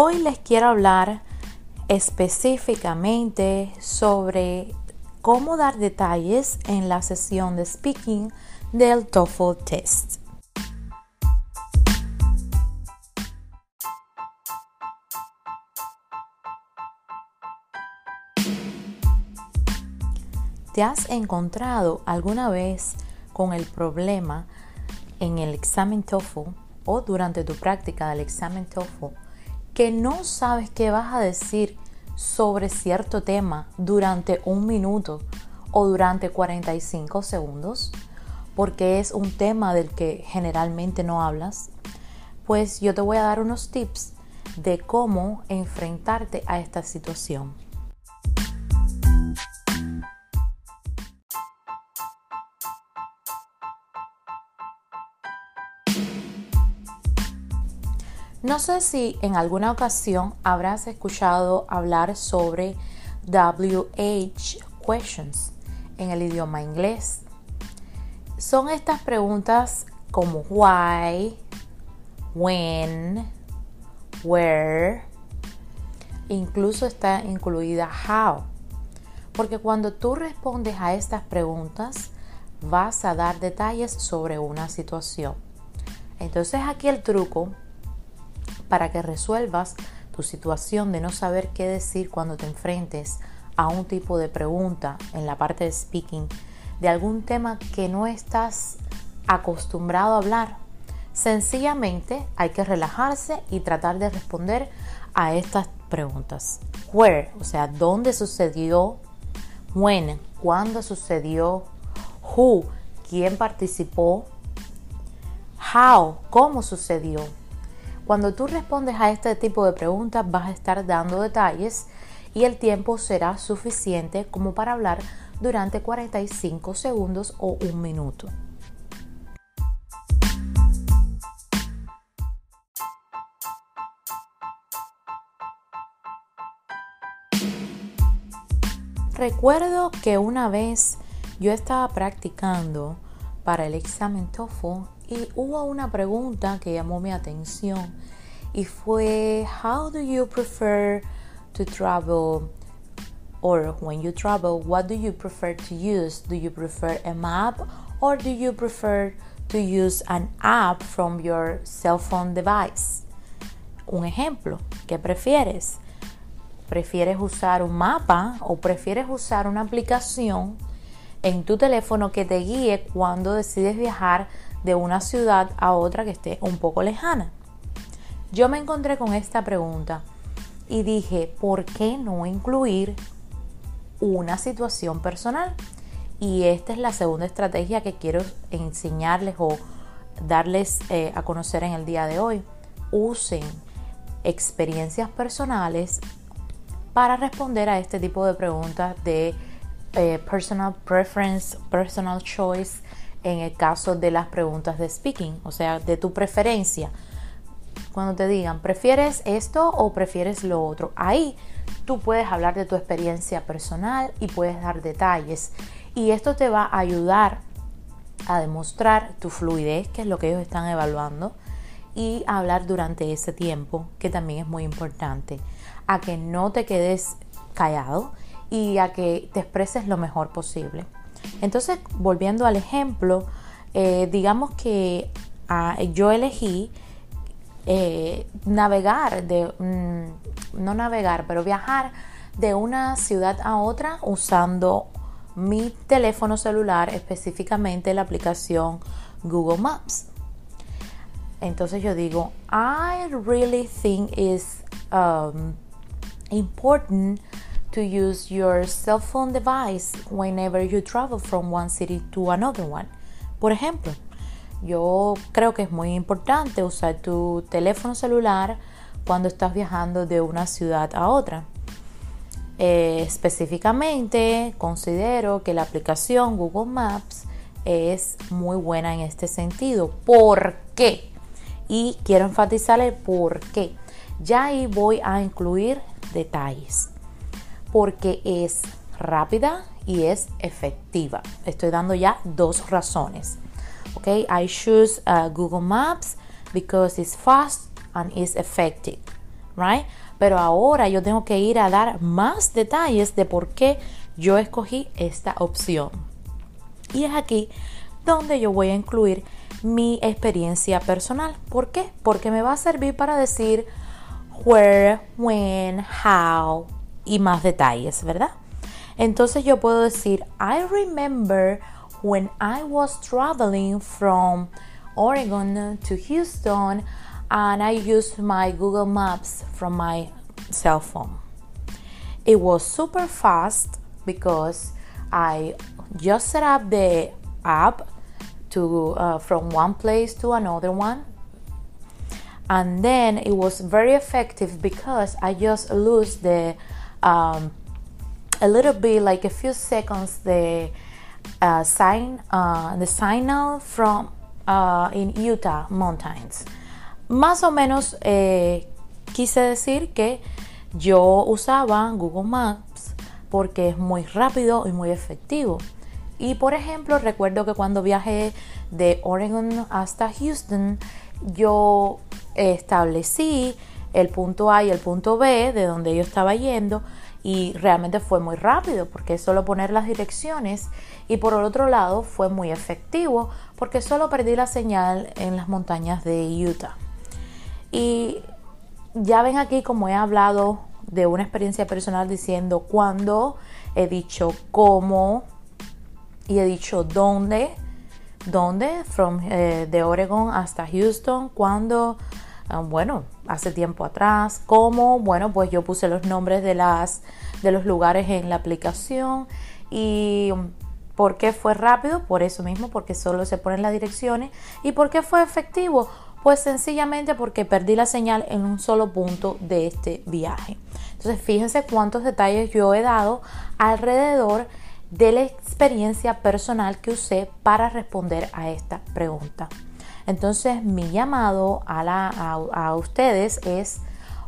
Hoy les quiero hablar específicamente sobre cómo dar detalles en la sesión de speaking del TOEFL test. ¿Te has encontrado alguna vez con el problema en el examen TOEFL o durante tu práctica del examen TOEFL que no sabes qué vas a decir sobre cierto tema durante un minuto o durante 45 segundos? Porque es un tema del que generalmente no hablas. Pues yo te voy a dar unos tips de cómo enfrentarte a esta situación. No sé si en alguna ocasión habrás escuchado hablar sobre WH questions en el idioma inglés. Son estas preguntas como why, when, where, incluso está incluida how. Porque cuando tú respondes a estas preguntas, vas a dar detalles sobre una situación. Entonces aquí el truco para que resuelvas tu situación de no saber qué decir cuando te enfrentes a un tipo de pregunta en la parte de speaking de algún tema que no estás acostumbrado a hablar. Sencillamente hay que relajarse y tratar de responder a estas preguntas. Where, o sea, ¿dónde sucedió? When, ¿cuándo sucedió? Who, ¿quién participó? How, ¿cómo sucedió? Cuando tú respondes a este tipo de preguntas vas a estar dando detalles y el tiempo será suficiente como para hablar durante 45 segundos o un minuto. Recuerdo que una vez yo estaba practicando para el examen TOEFL y hubo una pregunta que llamó mi atención y fue how do you prefer to travel or when you travel what do you prefer to use do you prefer a map or do you prefer to use an app from your cell phone device un ejemplo ¿qué prefieres? ¿prefieres usar un mapa o prefieres usar una aplicación en tu teléfono que te guíe cuando decides viajar de una ciudad a otra que esté un poco lejana. Yo me encontré con esta pregunta y dije, ¿por qué no incluir una situación personal? Y esta es la segunda estrategia que quiero enseñarles o darles eh, a conocer en el día de hoy. Usen experiencias personales para responder a este tipo de preguntas de eh, personal preference, personal choice en el caso de las preguntas de speaking, o sea, de tu preferencia. Cuando te digan, ¿prefieres esto o prefieres lo otro? Ahí tú puedes hablar de tu experiencia personal y puedes dar detalles. Y esto te va a ayudar a demostrar tu fluidez, que es lo que ellos están evaluando, y hablar durante ese tiempo, que también es muy importante, a que no te quedes callado y a que te expreses lo mejor posible. Entonces, volviendo al ejemplo, eh, digamos que ah, yo elegí eh, navegar, de, mm, no navegar, pero viajar de una ciudad a otra usando mi teléfono celular, específicamente la aplicación Google Maps. Entonces yo digo, I really think it's um, important use your cell phone device whenever you travel from one city to another one. Por ejemplo, yo creo que es muy importante usar tu teléfono celular cuando estás viajando de una ciudad a otra. Eh, específicamente, considero que la aplicación Google Maps es muy buena en este sentido. ¿Por qué? Y quiero enfatizar el por qué. Ya ahí voy a incluir detalles porque es rápida y es efectiva. Estoy dando ya dos razones. Okay, I choose uh, Google Maps because it's fast and it's effective. right? Pero ahora yo tengo que ir a dar más detalles de por qué yo escogí esta opción. Y es aquí donde yo voy a incluir mi experiencia personal. ¿Por qué? Porque me va a servir para decir where, when, how y más detalles, ¿verdad? Entonces yo puedo decir, I remember when I was traveling from Oregon to Houston and I used my Google Maps from my cell phone. It was super fast because I just set up the app to uh, from one place to another one and then it was very effective because I just lose the um, a little bit like a few seconds the uh, sign uh, the signal from uh, in Utah mountains. Más o menos eh, quise decir que yo usaba Google Maps porque es muy rápido y muy efectivo. Y por ejemplo recuerdo que cuando viajé de Oregon hasta Houston yo establecí el punto A y el punto B de donde yo estaba yendo y realmente fue muy rápido porque solo poner las direcciones y por el otro lado fue muy efectivo porque solo perdí la señal en las montañas de Utah. Y ya ven aquí como he hablado de una experiencia personal diciendo cuándo, he dicho cómo y he dicho dónde, dónde, from, eh, de Oregon hasta Houston, cuándo, bueno, hace tiempo atrás. ¿Cómo? Bueno, pues yo puse los nombres de, las, de los lugares en la aplicación y ¿por qué fue rápido? Por eso mismo, porque solo se ponen las direcciones. ¿Y por qué fue efectivo? Pues sencillamente porque perdí la señal en un solo punto de este viaje. Entonces fíjense cuántos detalles yo he dado alrededor de la experiencia personal que usé para responder a esta pregunta. Entonces mi llamado a, ustedes es,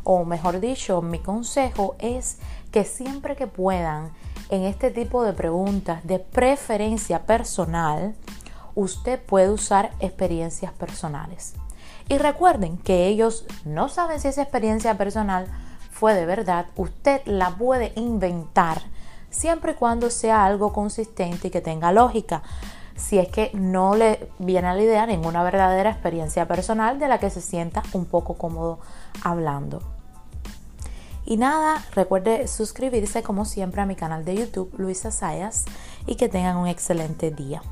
o mejor dicho, mi consejo es que siempre que puedan en este tipo de preguntas de preferencia personal, usted puede usar experiencias personales. Y recuerden que ellos no saben si esa experiencia personal fue de verdad, usted la puede inventar siempre y cuando sea algo consistente y que tenga lógica si es que no le viene a la idea ninguna verdadera experiencia personal de la que se sienta un poco cómodo hablando. Y nada, recuerde suscribirse como siempre a mi canal de YouTube Luisa Sayas y que tengan un excelente día.